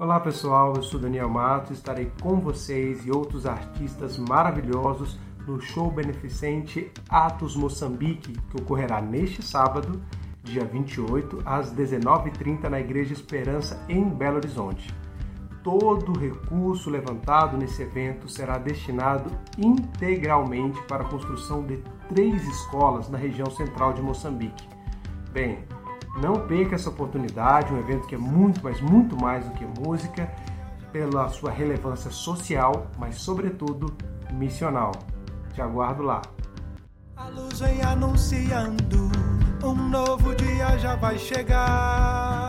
Olá pessoal, eu sou Daniel Matos, estarei com vocês e outros artistas maravilhosos no show beneficente Atos Moçambique, que ocorrerá neste sábado, dia 28, às 19h30 na Igreja Esperança em Belo Horizonte. Todo o recurso levantado nesse evento será destinado integralmente para a construção de três escolas na região central de Moçambique. Bem, não perca essa oportunidade, um evento que é muito, mas muito mais do que música, pela sua relevância social, mas sobretudo missional. Te aguardo lá. A luz vem anunciando, um novo dia já vai chegar.